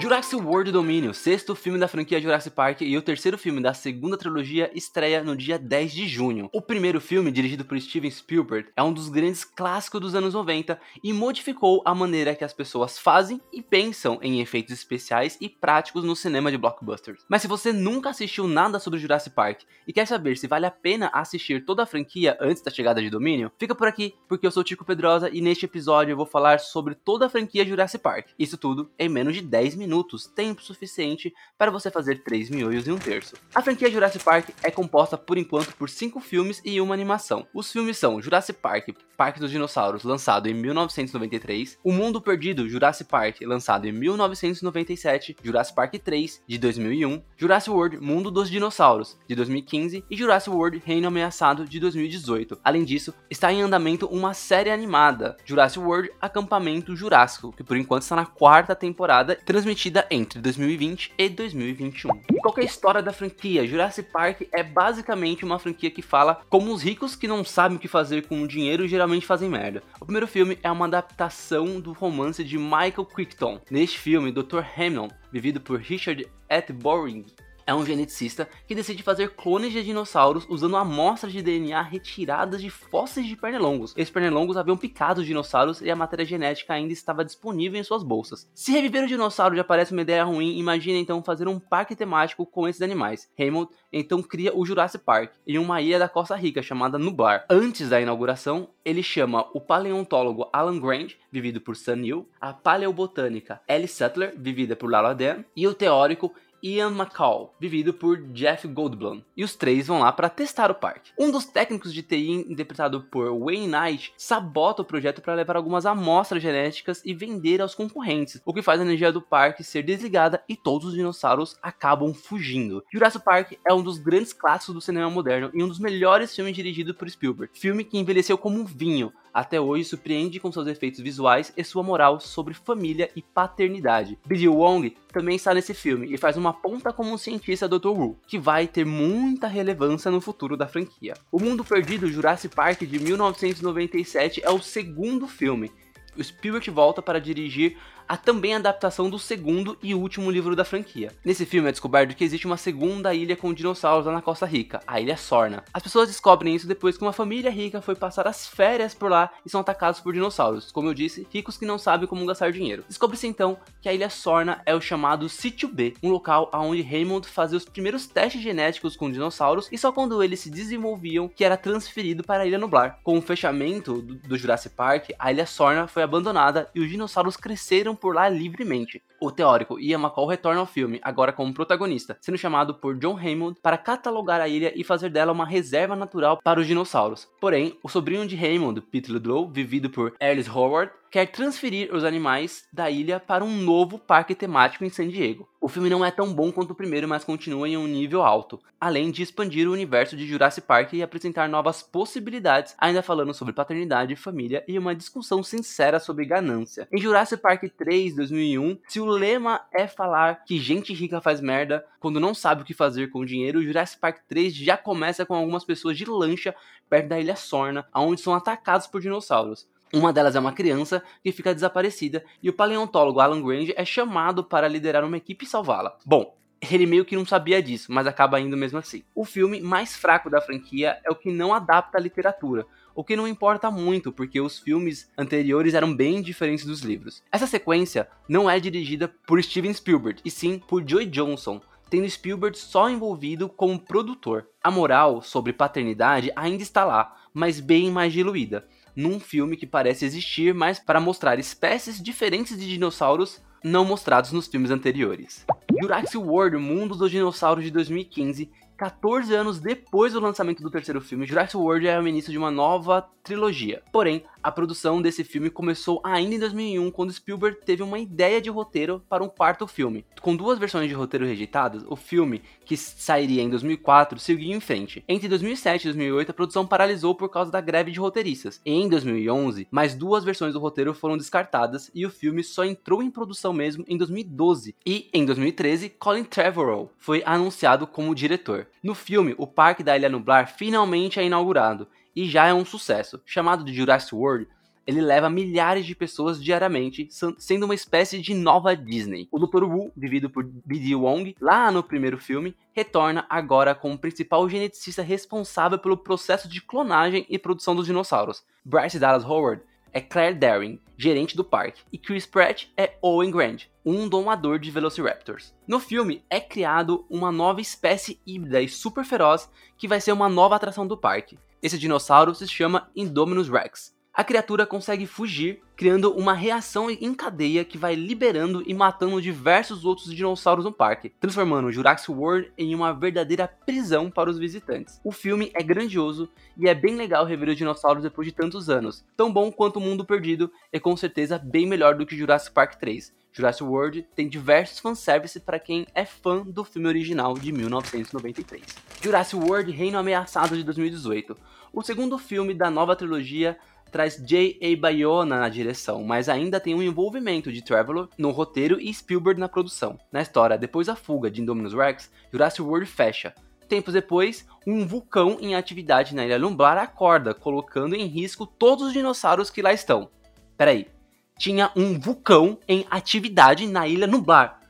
Jurassic World Domínio, sexto filme da franquia Jurassic Park e o terceiro filme da segunda trilogia, estreia no dia 10 de junho. O primeiro filme, dirigido por Steven Spielberg, é um dos grandes clássicos dos anos 90 e modificou a maneira que as pessoas fazem e pensam em efeitos especiais e práticos no cinema de blockbusters. Mas se você nunca assistiu nada sobre Jurassic Park e quer saber se vale a pena assistir toda a franquia antes da chegada de Domínio, fica por aqui, porque eu sou Tico Pedrosa e neste episódio eu vou falar sobre toda a franquia Jurassic Park. Isso tudo em menos de 10 minutos minutos, tempo suficiente para você fazer 3 miolhos e um terço. A franquia Jurassic Park é composta por enquanto por 5 filmes e uma animação. Os filmes são Jurassic Park, Parque dos Dinossauros, lançado em 1993, O Mundo Perdido, Jurassic Park, lançado em 1997, Jurassic Park 3, de 2001, Jurassic World, Mundo dos Dinossauros, de 2015 e Jurassic World, Reino Ameaçado, de 2018. Além disso, está em andamento uma série animada, Jurassic World Acampamento Jurássico, que por enquanto está na quarta temporada, transmitida transmitida entre 2020 e 2021. E qual é a história da franquia? Jurassic Park é basicamente uma franquia que fala como os ricos que não sabem o que fazer com o dinheiro geralmente fazem merda. O primeiro filme é uma adaptação do romance de Michael Crichton. Neste filme, Dr. Hamilton, vivido por Richard Attenborough, é um geneticista que decide fazer clones de dinossauros usando amostras de DNA retiradas de fósseis de pernilongos. Esses pernilongos haviam picado os dinossauros e a matéria genética ainda estava disponível em suas bolsas. Se reviver o dinossauro já parece uma ideia ruim, imagine então fazer um parque temático com esses animais. Raymond então cria o Jurassic Park em uma ilha da Costa Rica chamada Nublar. Antes da inauguração, ele chama o paleontólogo Alan Grant, vivido por Sam Neill, a paleobotânica Ellie Sutler, vivida por Lala Dan, e o teórico Ian McCall, vivido por Jeff Goldblum, e os três vão lá para testar o parque. Um dos técnicos de TI, interpretado por Wayne Knight, sabota o projeto para levar algumas amostras genéticas e vender aos concorrentes, o que faz a energia do parque ser desligada e todos os dinossauros acabam fugindo. Jurassic Park é um dos grandes clássicos do cinema moderno e um dos melhores filmes dirigidos por Spielberg, filme que envelheceu como um vinho, até hoje surpreende com seus efeitos visuais e sua moral sobre família e paternidade. Billy Wong também está nesse filme e faz uma ponta como um cientista Dr. Wu, que vai ter muita relevância no futuro da franquia. O Mundo Perdido Jurassic Park de 1997 é o segundo filme. O Spielberg volta para dirigir a também adaptação do segundo e último livro da franquia. Nesse filme é descoberto que existe uma segunda ilha com dinossauros lá na Costa Rica, a Ilha Sorna. As pessoas descobrem isso depois que uma família rica foi passar as férias por lá e são atacados por dinossauros, como eu disse, ricos que não sabem como gastar dinheiro. Descobre-se então que a Ilha Sorna é o chamado Sítio B, um local onde Raymond fazia os primeiros testes genéticos com dinossauros e só quando eles se desenvolviam que era transferido para a Ilha Nublar. Com o fechamento do, do Jurassic Park, a Ilha Sorna foi abandonada e os dinossauros cresceram por lá livremente. O teórico Ian McCall retorna ao filme, agora como protagonista, sendo chamado por John Raymond para catalogar a ilha e fazer dela uma reserva natural para os dinossauros. Porém, o sobrinho de Raymond, Pete Ludlow, vivido por Alice Howard, quer transferir os animais da ilha para um novo parque temático em San Diego. O filme não é tão bom quanto o primeiro, mas continua em um nível alto, além de expandir o universo de Jurassic Park e apresentar novas possibilidades, ainda falando sobre paternidade, família e uma discussão sincera sobre ganância. Em Jurassic Park 3, 2001, se o lema é falar que gente rica faz merda quando não sabe o que fazer com o dinheiro, Jurassic Park 3 já começa com algumas pessoas de lancha perto da ilha Sorna, onde são atacados por dinossauros. Uma delas é uma criança que fica desaparecida e o paleontólogo Alan Grange é chamado para liderar uma equipe e salvá-la. Bom, ele meio que não sabia disso, mas acaba indo mesmo assim. O filme mais fraco da franquia é o que não adapta a literatura, o que não importa muito, porque os filmes anteriores eram bem diferentes dos livros. Essa sequência não é dirigida por Steven Spielberg, e sim por Joy Johnson, tendo Spielberg só envolvido como produtor. A moral sobre paternidade ainda está lá, mas bem mais diluída num filme que parece existir, mas para mostrar espécies diferentes de dinossauros não mostrados nos filmes anteriores. Jurassic World Mundo dos Dinossauros de 2015 14 anos depois do lançamento do terceiro filme, Jurassic World é o início de uma nova trilogia. Porém, a produção desse filme começou ainda em 2001, quando Spielberg teve uma ideia de roteiro para um quarto filme. Com duas versões de roteiro rejeitadas, o filme, que sairia em 2004, seguiu em frente. Entre 2007 e 2008, a produção paralisou por causa da greve de roteiristas. E em 2011, mais duas versões do roteiro foram descartadas e o filme só entrou em produção mesmo em 2012. E em 2013, Colin Trevorrow foi anunciado como diretor. No filme, o Parque da Ilha Nublar finalmente é inaugurado e já é um sucesso. Chamado de Jurassic World, ele leva milhares de pessoas diariamente, sendo uma espécie de nova Disney. O Dr. Wu, vivido por B.D. Wong, lá no primeiro filme, retorna agora como principal geneticista responsável pelo processo de clonagem e produção dos dinossauros. Bryce Dallas Howard é Claire Daring, gerente do parque, e Chris Pratt é Owen Grant, um domador de Velociraptors. No filme é criado uma nova espécie híbrida e super feroz que vai ser uma nova atração do parque. Esse dinossauro se chama Indominus Rex a criatura consegue fugir, criando uma reação em cadeia que vai liberando e matando diversos outros dinossauros no parque, transformando Jurassic World em uma verdadeira prisão para os visitantes. O filme é grandioso e é bem legal rever os dinossauros depois de tantos anos, tão bom quanto O Mundo Perdido e com certeza bem melhor do que Jurassic Park 3. Jurassic World tem diversos fanservice para quem é fã do filme original de 1993. Jurassic World Reino Ameaçado de 2018. O segundo filme da nova trilogia traz J.A. Bayona na direção, mas ainda tem um envolvimento de Traveler no roteiro e Spielberg na produção. Na história, depois da fuga de Indominus Rex, Jurassic World fecha. Tempos depois, um vulcão em atividade na Ilha Lumblar acorda, colocando em risco todos os dinossauros que lá estão. Peraí, tinha um vulcão em atividade na Ilha Nublar.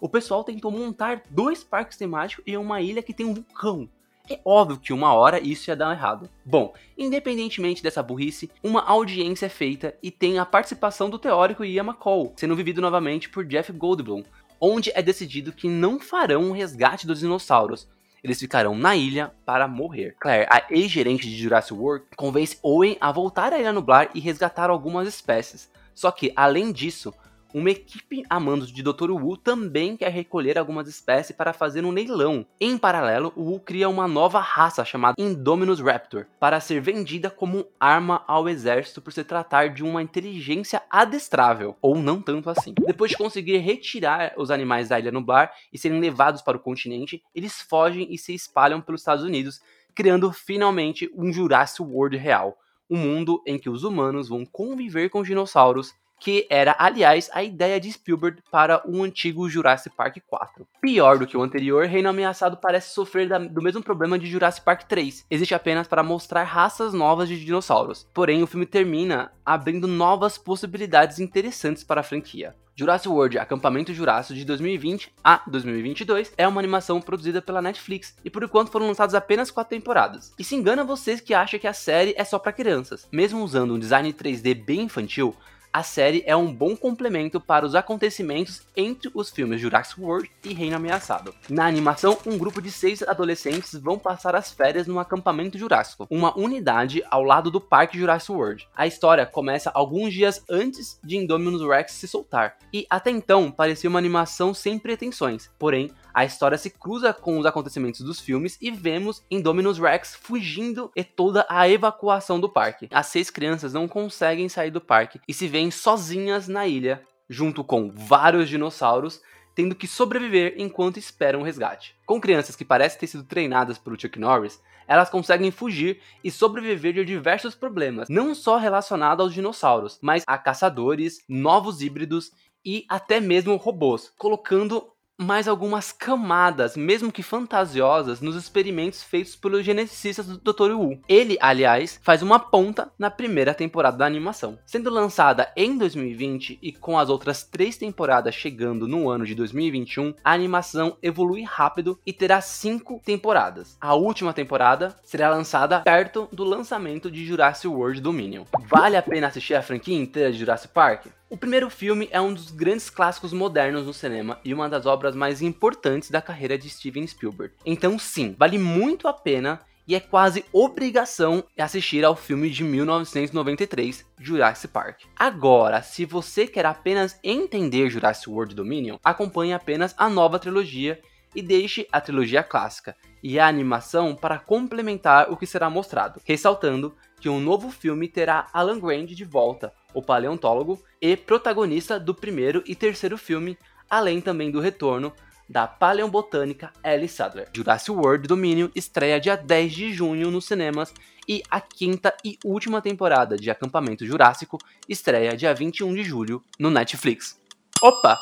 O pessoal tentou montar dois parques temáticos em uma ilha que tem um vulcão. É óbvio que uma hora isso ia dar errado. Bom, independentemente dessa burrice, uma audiência é feita e tem a participação do teórico Ian McCall, sendo vivido novamente por Jeff Goldblum, onde é decidido que não farão um resgate dos dinossauros, eles ficarão na ilha para morrer. Claire, a ex-gerente de Jurassic World, convence Owen a voltar à Ilha Nublar e resgatar algumas espécies. Só que, além disso, uma equipe a mando de Dr. Wu também quer recolher algumas espécies para fazer um leilão. Em paralelo, Wu cria uma nova raça chamada Indominus Raptor para ser vendida como arma ao exército por se tratar de uma inteligência adestrável, ou não tanto assim. Depois de conseguir retirar os animais da ilha nublar e serem levados para o continente, eles fogem e se espalham pelos Estados Unidos, criando finalmente um Jurassic World real. Um mundo em que os humanos vão conviver com dinossauros que era, aliás, a ideia de Spielberg para o antigo Jurassic Park 4. Pior do que o anterior, Reino Ameaçado parece sofrer da, do mesmo problema de Jurassic Park 3. Existe apenas para mostrar raças novas de dinossauros. Porém, o filme termina abrindo novas possibilidades interessantes para a franquia. Jurassic World Acampamento Jurássico de 2020 a 2022 é uma animação produzida pela Netflix e por enquanto foram lançadas apenas 4 temporadas. E se engana vocês que acham que a série é só para crianças. Mesmo usando um design 3D bem infantil, a série é um bom complemento para os acontecimentos entre os filmes Jurassic World e Reino Ameaçado. Na animação, um grupo de seis adolescentes vão passar as férias no acampamento Jurássico, uma unidade ao lado do Parque Jurassic World. A história começa alguns dias antes de Indominus Rex se soltar, e até então parecia uma animação sem pretensões, porém a história se cruza com os acontecimentos dos filmes e vemos Indominus Rex fugindo e toda a evacuação do parque. As seis crianças não conseguem sair do parque e se veem sozinhas na ilha, junto com vários dinossauros, tendo que sobreviver enquanto esperam o resgate. Com crianças que parecem ter sido treinadas por Chuck Norris, elas conseguem fugir e sobreviver de diversos problemas, não só relacionados aos dinossauros, mas a caçadores, novos híbridos e até mesmo robôs, colocando mais algumas camadas, mesmo que fantasiosas, nos experimentos feitos pelos geneticistas do Dr. Wu. Ele, aliás, faz uma ponta na primeira temporada da animação. Sendo lançada em 2020 e com as outras três temporadas chegando no ano de 2021, a animação evolui rápido e terá cinco temporadas. A última temporada será lançada perto do lançamento de Jurassic World Dominion. Vale a pena assistir a franquia inteira de Jurassic Park? O primeiro filme é um dos grandes clássicos modernos no cinema e uma das obras mais importantes da carreira de Steven Spielberg. Então, sim, vale muito a pena e é quase obrigação assistir ao filme de 1993, Jurassic Park. Agora, se você quer apenas entender Jurassic World Dominion, acompanhe apenas a nova trilogia e deixe a trilogia clássica e a animação para complementar o que será mostrado, ressaltando que um novo filme terá Alan Grant de volta, o paleontólogo e protagonista do primeiro e terceiro filme, além também do retorno da paleobotânica Ellie Sadler. Jurassic World Dominion estreia dia 10 de junho nos cinemas e a quinta e última temporada de Acampamento Jurássico estreia dia 21 de julho no Netflix. Opa!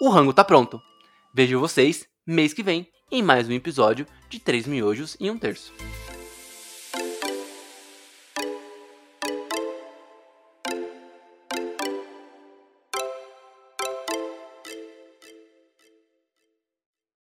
O rango tá pronto. Vejo vocês mês que vem em mais um episódio de 3 miojos e um terço.